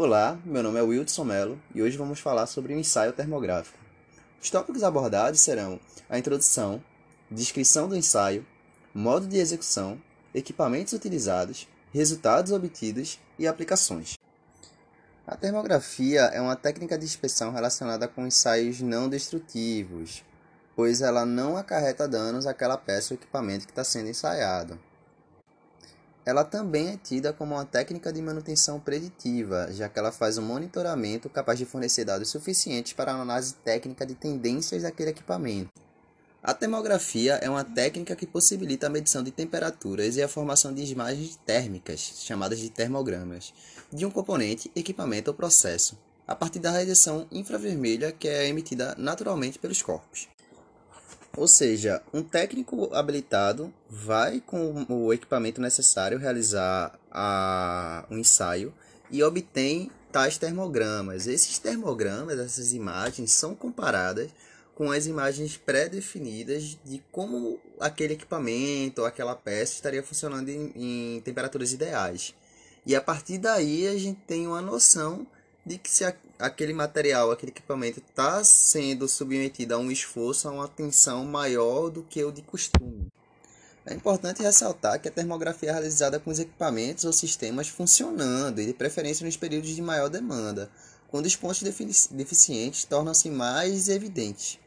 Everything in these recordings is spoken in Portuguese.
Olá, meu nome é Wilson Mello e hoje vamos falar sobre o ensaio termográfico. Os tópicos abordados serão a introdução, descrição do ensaio, modo de execução, equipamentos utilizados, resultados obtidos e aplicações. A termografia é uma técnica de inspeção relacionada com ensaios não destrutivos, pois ela não acarreta danos àquela peça ou equipamento que está sendo ensaiado. Ela também é tida como uma técnica de manutenção preditiva, já que ela faz um monitoramento capaz de fornecer dados suficientes para a análise técnica de tendências daquele equipamento. A termografia é uma técnica que possibilita a medição de temperaturas e a formação de imagens térmicas, chamadas de termogramas, de um componente, equipamento ou processo, a partir da radiação infravermelha que é emitida naturalmente pelos corpos. Ou seja, um técnico habilitado vai com o equipamento necessário realizar a, um ensaio e obtém tais termogramas. Esses termogramas, essas imagens, são comparadas com as imagens pré-definidas de como aquele equipamento ou aquela peça estaria funcionando em, em, temperaturas ideais. E a partir daí a gente tem uma noção de que se a, aquele material, aquele equipamento está sendo submetido a um esforço, a uma tensão maior do que o de costume. É importante ressaltar que a termografia é realizada com os equipamentos ou sistemas funcionando e de preferência nos períodos de maior demanda, quando os pontos deficientes tornam-se mais evidentes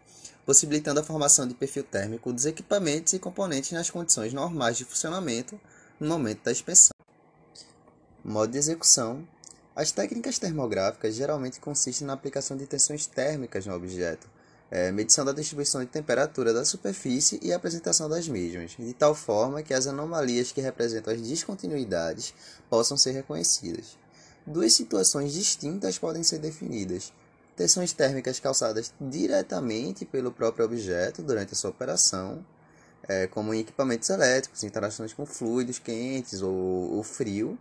possibilitando a formação de perfil térmico dos equipamentos e componentes nas condições normais de funcionamento no momento da inspeção. Modo de execução. As técnicas termográficas geralmente consistem na aplicação de tensões térmicas no objeto, é, medição da distribuição de temperatura da superfície e apresentação das mesmas, de tal forma que as anomalias que representam as descontinuidades possam ser reconhecidas. Duas situações distintas podem ser definidas, tensões térmicas causadas diretamente pelo próprio objeto durante a sua operação, é, como em equipamentos elétricos, interações com fluidos quentes ou, ou frio,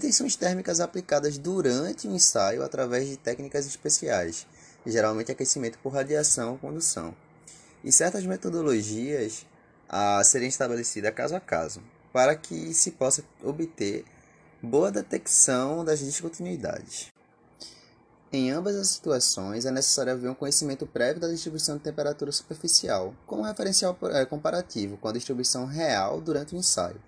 tensões térmicas aplicadas durante o ensaio através de técnicas especiais, geralmente aquecimento por radiação ou condução, e certas metodologias a serem estabelecidas caso a caso, para que se possa obter boa detecção das descontinuidades. Em ambas as situações, é necessário haver um conhecimento prévio da distribuição de temperatura superficial, como referencial é, comparativo com a distribuição real durante o ensaio.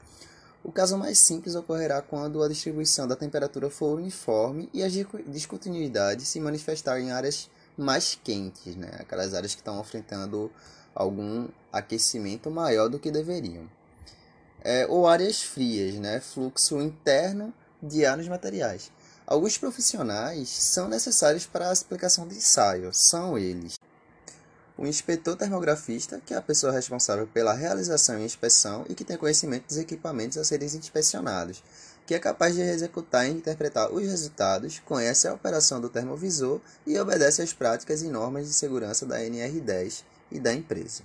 O caso mais simples ocorrerá quando a distribuição da temperatura for uniforme e as descontinuidades se manifestarem em áreas mais quentes, né? aquelas áreas que estão enfrentando algum aquecimento maior do que deveriam. É, ou áreas frias, né? fluxo interno de ar nos materiais. Alguns profissionais são necessários para a aplicação de ensaio. São eles: o inspetor termografista, que é a pessoa responsável pela realização e inspeção e que tem conhecimento dos equipamentos a serem inspecionados, que é capaz de executar e interpretar os resultados, conhece a operação do termovisor e obedece às práticas e normas de segurança da NR10 e da empresa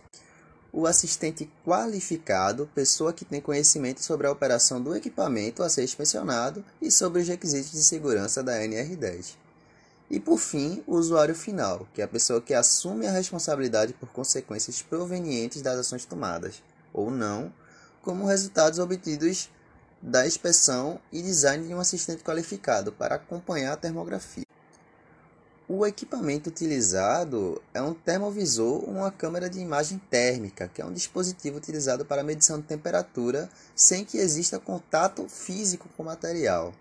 o assistente qualificado, pessoa que tem conhecimento sobre a operação do equipamento a ser inspecionado e sobre os requisitos de segurança da NR10. E por fim, o usuário final, que é a pessoa que assume a responsabilidade por consequências provenientes das ações tomadas, ou não, como resultados obtidos da inspeção e design de um assistente qualificado para acompanhar a termografia. O equipamento utilizado é um termovisor ou uma câmera de imagem térmica, que é um dispositivo utilizado para medição de temperatura sem que exista contato físico com o material.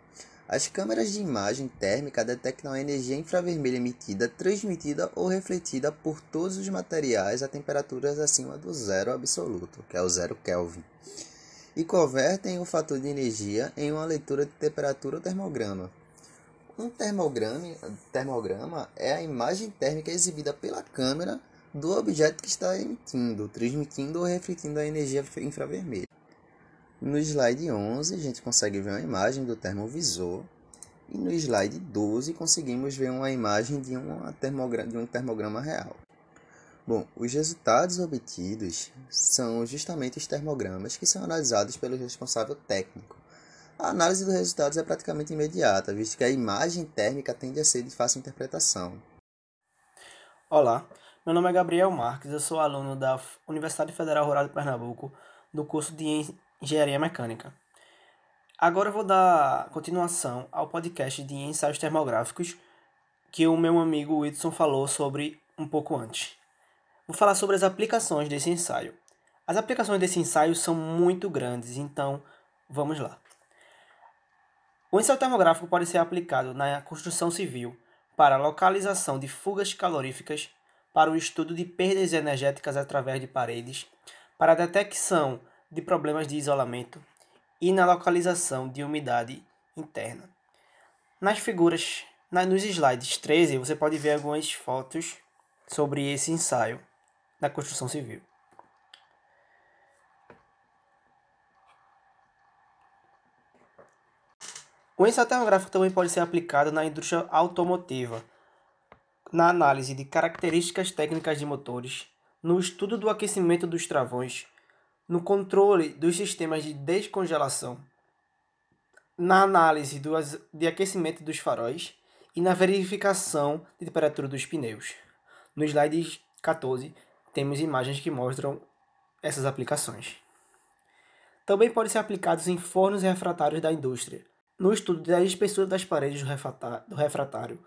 As câmeras de imagem térmica detectam a energia infravermelha emitida, transmitida ou refletida por todos os materiais a temperaturas acima do zero absoluto, que é o zero Kelvin, e convertem o fator de energia em uma leitura de temperatura ou termograma. Um termograma, termograma é a imagem térmica exibida pela câmera do objeto que está emitindo, transmitindo ou refletindo a energia infravermelha. No slide 11, a gente consegue ver uma imagem do termovisor. E no slide 12, conseguimos ver uma imagem de, uma termogra de um termograma real. Bom, os resultados obtidos são justamente os termogramas que são analisados pelo responsável técnico a análise dos resultados é praticamente imediata, visto que a imagem térmica tende a ser de fácil interpretação. Olá, meu nome é Gabriel Marques, eu sou aluno da Universidade Federal Rural de Pernambuco, do curso de Engenharia Mecânica. Agora eu vou dar continuação ao podcast de ensaios termográficos que o meu amigo Whitson falou sobre um pouco antes. Vou falar sobre as aplicações desse ensaio. As aplicações desse ensaio são muito grandes, então vamos lá. O ensaio termográfico pode ser aplicado na construção civil para localização de fugas caloríficas, para o estudo de perdas energéticas através de paredes, para a detecção de problemas de isolamento e na localização de umidade interna. Nas figuras, nos slides 13, você pode ver algumas fotos sobre esse ensaio na construção civil. O ensaio termográfico também pode ser aplicado na indústria automotiva, na análise de características técnicas de motores, no estudo do aquecimento dos travões, no controle dos sistemas de descongelação, na análise do, de aquecimento dos faróis e na verificação de temperatura dos pneus. No slide 14, temos imagens que mostram essas aplicações. Também pode ser aplicado em fornos refratários da indústria, no estudo da espessura das paredes do refratário,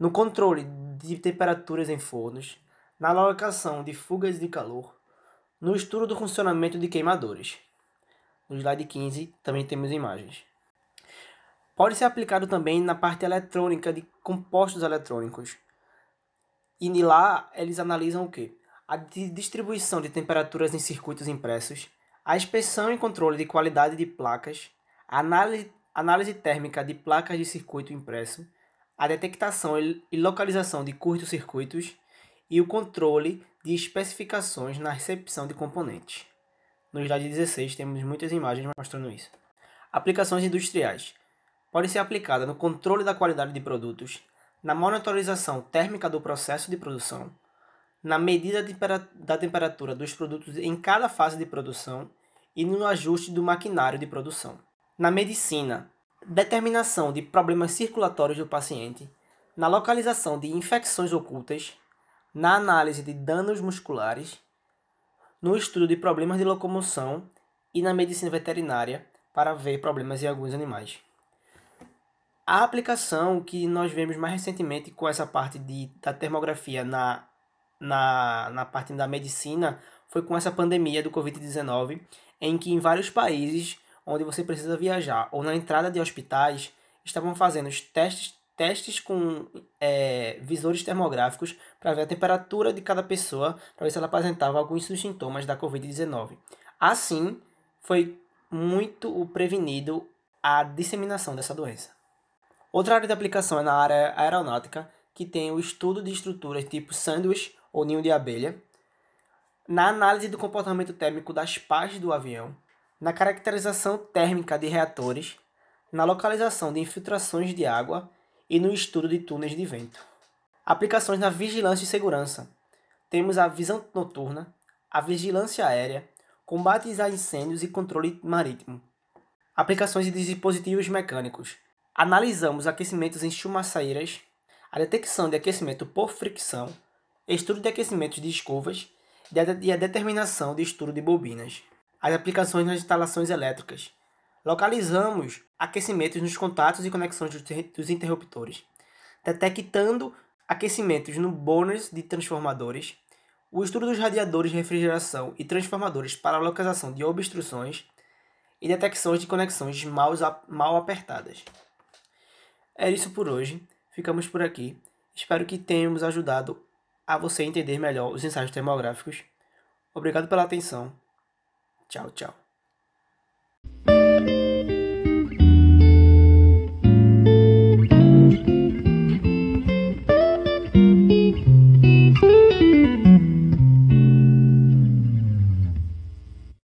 no controle de temperaturas em fornos, na alocação de fugas de calor, no estudo do funcionamento de queimadores. No slide 15 também temos imagens. Pode ser aplicado também na parte eletrônica de compostos eletrônicos. E lá eles analisam o que? A distribuição de temperaturas em circuitos impressos, a inspeção e controle de qualidade de placas, a análise, análise térmica de placas de circuito impresso, a detectação e localização de curtos-circuitos e o controle de especificações na recepção de componentes. No slide 16 temos muitas imagens mostrando isso. Aplicações industriais. Pode ser aplicada no controle da qualidade de produtos, na monitorização térmica do processo de produção, na medida da temperatura dos produtos em cada fase de produção e no ajuste do maquinário de produção. Na medicina, determinação de problemas circulatórios do paciente, na localização de infecções ocultas, na análise de danos musculares, no estudo de problemas de locomoção e na medicina veterinária para ver problemas em alguns animais. A aplicação que nós vemos mais recentemente com essa parte de, da termografia na, na, na parte da medicina foi com essa pandemia do Covid-19, em que em vários países onde você precisa viajar ou na entrada de hospitais estavam fazendo os testes testes com é, visores termográficos para ver a temperatura de cada pessoa, para ver se ela apresentava alguns dos sintomas da Covid-19. Assim, foi muito prevenido a disseminação dessa doença. Outra área de aplicação é na área aeronáutica, que tem o estudo de estruturas tipo sanduíche ou ninho de abelha, na análise do comportamento térmico das partes do avião, na caracterização térmica de reatores, na localização de infiltrações de água e no estudo de túneis de vento. Aplicações na vigilância e segurança. Temos a visão noturna, a vigilância aérea, combates a incêndios e controle marítimo. Aplicações de dispositivos mecânicos. Analisamos aquecimentos em chumaçeiras, a detecção de aquecimento por fricção, estudo de aquecimentos de escovas e a determinação de estudo de bobinas. As aplicações nas instalações elétricas. Localizamos aquecimentos nos contatos e conexões dos interruptores, detectando aquecimentos no burners de transformadores, o estudo dos radiadores de refrigeração e transformadores para a localização de obstruções e detecções de conexões mal, mal apertadas. É isso por hoje. Ficamos por aqui. Espero que tenhamos ajudado a você entender melhor os ensaios termográficos. Obrigado pela atenção. Tchau, tchau.